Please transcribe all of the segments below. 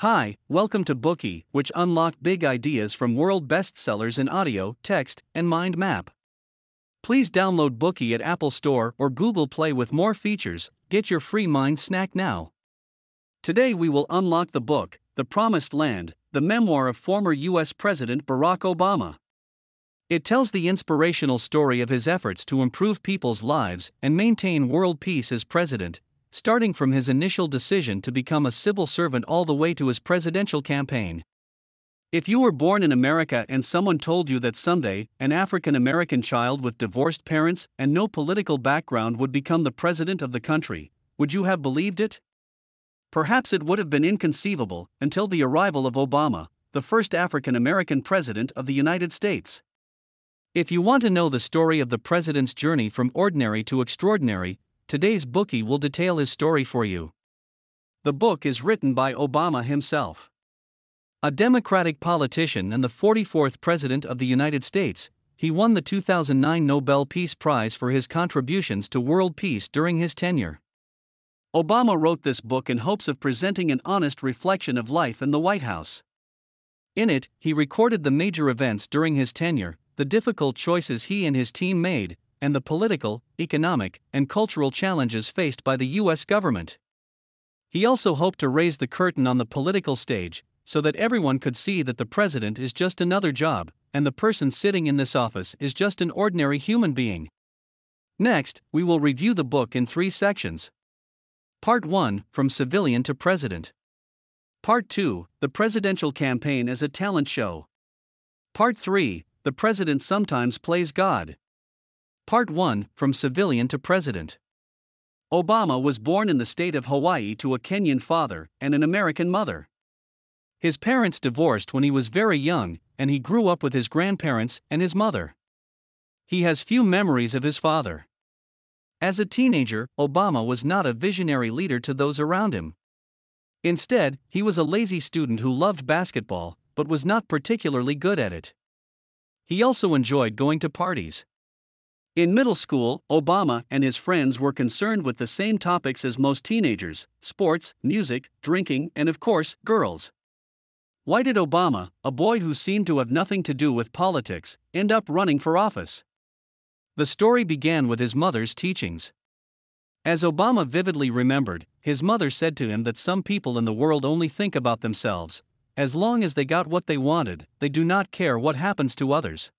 Hi, welcome to Bookey, which unlock big ideas from world bestsellers in audio, text, and mind map. Please download Bookey at Apple Store or Google Play with more features. Get your free mind snack now. Today we will unlock the book, The Promised Land, the memoir of former US President Barack Obama. It tells the inspirational story of his efforts to improve people's lives and maintain world peace as president, starting from his initial decision to become a civil servant all the way to his presidential campaign. If you were born in America and someone told you that someday an African American child with divorced parents and no political background would become the president of the country, would you have believed it? Perhaps it would have been inconceivable until the arrival of Obama, the first African American president of the United States. If you want to know the story of the president's journey from ordinary to extraordinary, today's Bookey will detail his story for you. The book is written by Obama himself. A Democratic politician and the 44th President of the United States, he won the 2009 Nobel Peace Prize for his contributions to world peace during his tenure. Obama wrote this book in hopes of presenting an honest reflection of life in the White House. In it, he recorded the major events during his tenure, the difficult choices he and his team made, and the political, economic, and cultural challenges faced by the U.S. government. He also hoped to raise the curtain on the political stage so that everyone could see that the president is just another job, and the person sitting in this office is just an ordinary human being. Next, we will review the book in three sections. Part 1 From Civilian to President. Part 2 The Presidential Campaign as a Talent Show. Part 3 The President Sometimes Plays God. Part 1 From Civilian to President. Obama was born in the state of Hawaii to a Kenyan father and an American mother. His parents divorced when he was very young, and he grew up with his grandparents and his mother. He has few memories of his father. As a teenager, Obama was not a visionary leader to those around him. Instead, he was a lazy student who loved basketball, but was not particularly good at it. He also enjoyed going to parties. In middle school, Obama and his friends were concerned with the same topics as most teenagers sports, music, drinking, and of course, girls. Why did Obama, a boy who seemed to have nothing to do with politics, end up running for office? The story began with his mother's teachings. As Obama vividly remembered, his mother said to him that some people in the world only think about themselves. As long as they got what they wanted, they do not care what happens to others.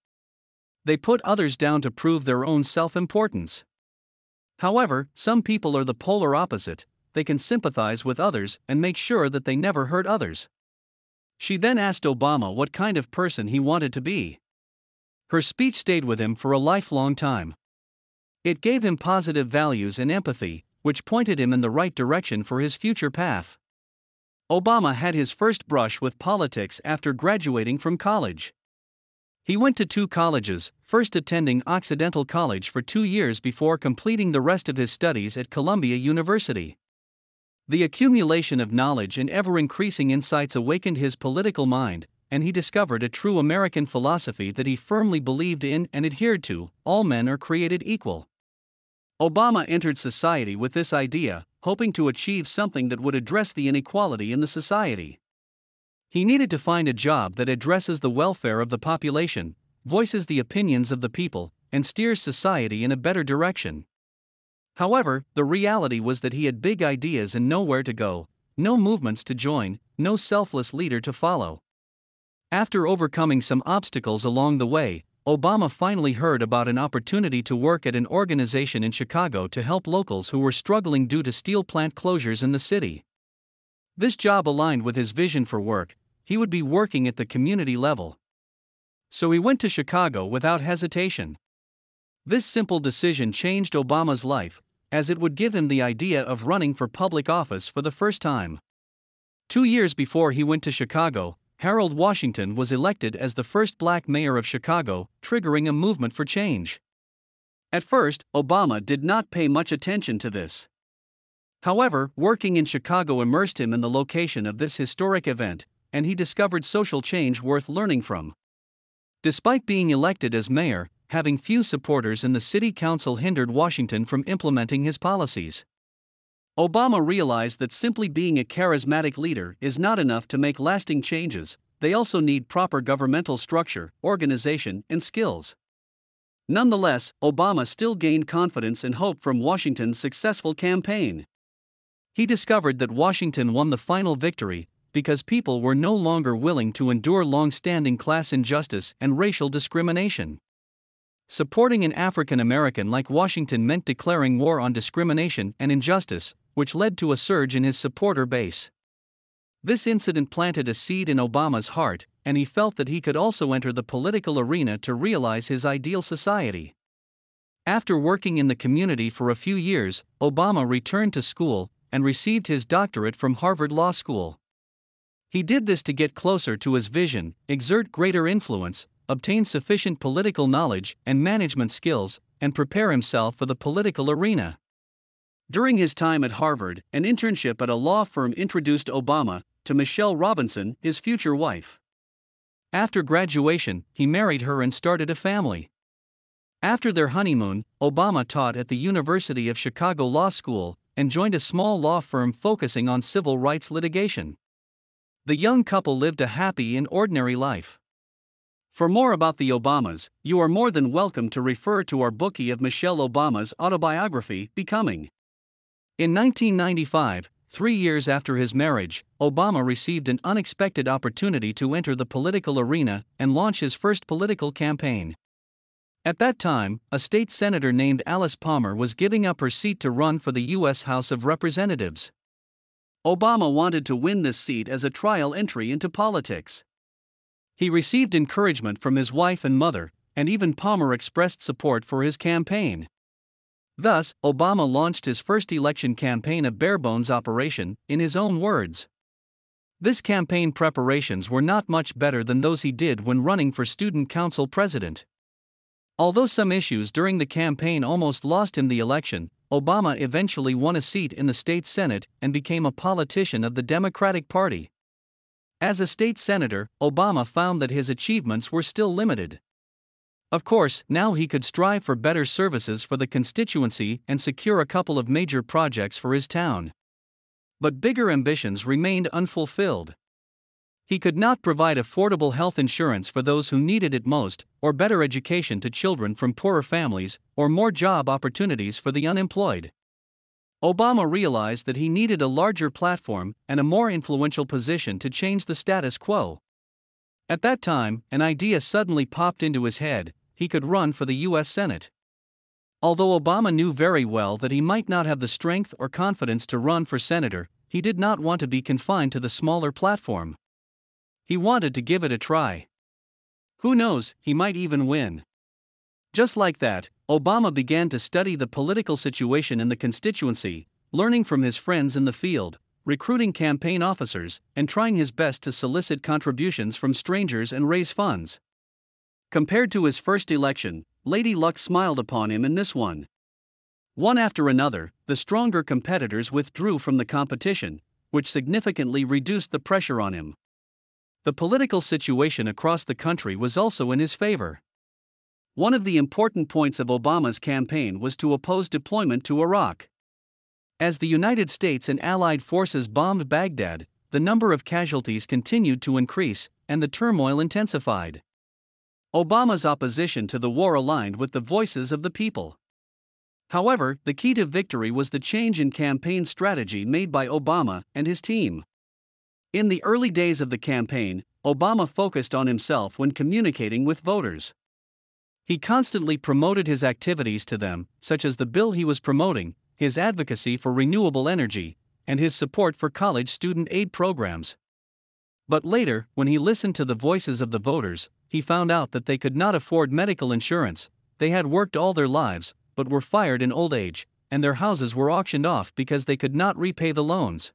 They put others down to prove their own self importance. However, some people are the polar opposite, they can sympathize with others and make sure that they never hurt others. She then asked Obama what kind of person he wanted to be. Her speech stayed with him for a lifelong time. It gave him positive values and empathy, which pointed him in the right direction for his future path. Obama had his first brush with politics after graduating from college. He went to two colleges, first attending Occidental College for two years before completing the rest of his studies at Columbia University. The accumulation of knowledge and ever increasing insights awakened his political mind, and he discovered a true American philosophy that he firmly believed in and adhered to all men are created equal. Obama entered society with this idea, hoping to achieve something that would address the inequality in the society. He needed to find a job that addresses the welfare of the population, voices the opinions of the people, and steers society in a better direction. However, the reality was that he had big ideas and nowhere to go, no movements to join, no selfless leader to follow. After overcoming some obstacles along the way, Obama finally heard about an opportunity to work at an organization in Chicago to help locals who were struggling due to steel plant closures in the city. This job aligned with his vision for work, he would be working at the community level. So he went to Chicago without hesitation. This simple decision changed Obama's life, as it would give him the idea of running for public office for the first time. Two years before he went to Chicago, Harold Washington was elected as the first black mayor of Chicago, triggering a movement for change. At first, Obama did not pay much attention to this. However, working in Chicago immersed him in the location of this historic event, and he discovered social change worth learning from. Despite being elected as mayor, having few supporters in the city council hindered Washington from implementing his policies. Obama realized that simply being a charismatic leader is not enough to make lasting changes, they also need proper governmental structure, organization, and skills. Nonetheless, Obama still gained confidence and hope from Washington's successful campaign. He discovered that Washington won the final victory because people were no longer willing to endure long standing class injustice and racial discrimination. Supporting an African American like Washington meant declaring war on discrimination and injustice, which led to a surge in his supporter base. This incident planted a seed in Obama's heart, and he felt that he could also enter the political arena to realize his ideal society. After working in the community for a few years, Obama returned to school and received his doctorate from Harvard Law School. He did this to get closer to his vision, exert greater influence, obtain sufficient political knowledge and management skills, and prepare himself for the political arena. During his time at Harvard, an internship at a law firm introduced Obama to Michelle Robinson, his future wife. After graduation, he married her and started a family. After their honeymoon, Obama taught at the University of Chicago Law School and joined a small law firm focusing on civil rights litigation. The young couple lived a happy and ordinary life. For more about the Obamas, you are more than welcome to refer to our Bookey of Michelle Obama's autobiography, Becoming. In 1995, three years after his marriage, Obama received an unexpected opportunity to enter the political arena and launch his first political campaign. At that time, a state senator named Alice Palmer was giving up her seat to run for the U.S. House of Representatives. Obama wanted to win this seat as a trial entry into politics. He received encouragement from his wife and mother, and even Palmer expressed support for his campaign. Thus, Obama launched his first election campaign a barebones operation, in his own words. This campaign preparations were not much better than those he did when running for Student Council president. Although some issues during the campaign almost lost him the election, Obama eventually won a seat in the state Senate and became a politician of the Democratic Party. As a state senator, Obama found that his achievements were still limited. Of course, now he could strive for better services for the constituency and secure a couple of major projects for his town. But bigger ambitions remained unfulfilled. He could not provide affordable health insurance for those who needed it most, or better education to children from poorer families, or more job opportunities for the unemployed. Obama realized that he needed a larger platform and a more influential position to change the status quo. At that time, an idea suddenly popped into his head he could run for the U.S. Senate. Although Obama knew very well that he might not have the strength or confidence to run for senator, he did not want to be confined to the smaller platform. He wanted to give it a try. Who knows, he might even win. Just like that, Obama began to study the political situation in the constituency, learning from his friends in the field, recruiting campaign officers, and trying his best to solicit contributions from strangers and raise funds. Compared to his first election, Lady Luck smiled upon him in this one. One after another, the stronger competitors withdrew from the competition, which significantly reduced the pressure on him. The political situation across the country was also in his favor. One of the important points of Obama's campaign was to oppose deployment to Iraq. As the United States and Allied forces bombed Baghdad, the number of casualties continued to increase, and the turmoil intensified. Obama's opposition to the war aligned with the voices of the people. However, the key to victory was the change in campaign strategy made by Obama and his team. In the early days of the campaign, Obama focused on himself when communicating with voters. He constantly promoted his activities to them, such as the bill he was promoting, his advocacy for renewable energy, and his support for college student aid programs. But later, when he listened to the voices of the voters, he found out that they could not afford medical insurance, they had worked all their lives, but were fired in old age, and their houses were auctioned off because they could not repay the loans.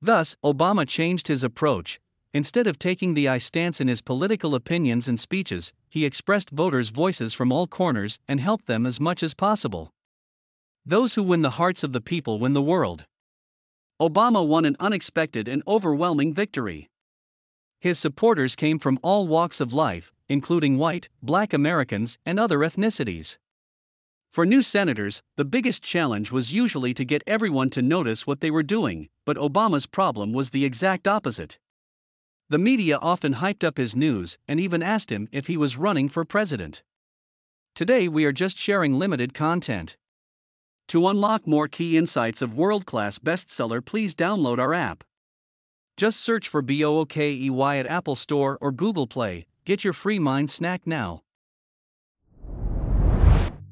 Thus, Obama changed his approach, Instead of taking the I stance in his political opinions and speeches, he expressed voters' voices from all corners and helped them as much as possible. Those who win the hearts of the people win the world. Obama won an unexpected and overwhelming victory. His supporters came from all walks of life, including white, black Americans, and other ethnicities. For new senators, the biggest challenge was usually to get everyone to notice what they were doing, but Obama's problem was the exact opposite. The media often hyped up his news and even asked him if he was running for president. Today we are just sharing limited content. To unlock more key insights of world class bestseller, please download our app. Just search for BOOKEY at Apple Store or Google Play. Get your free mind snack now.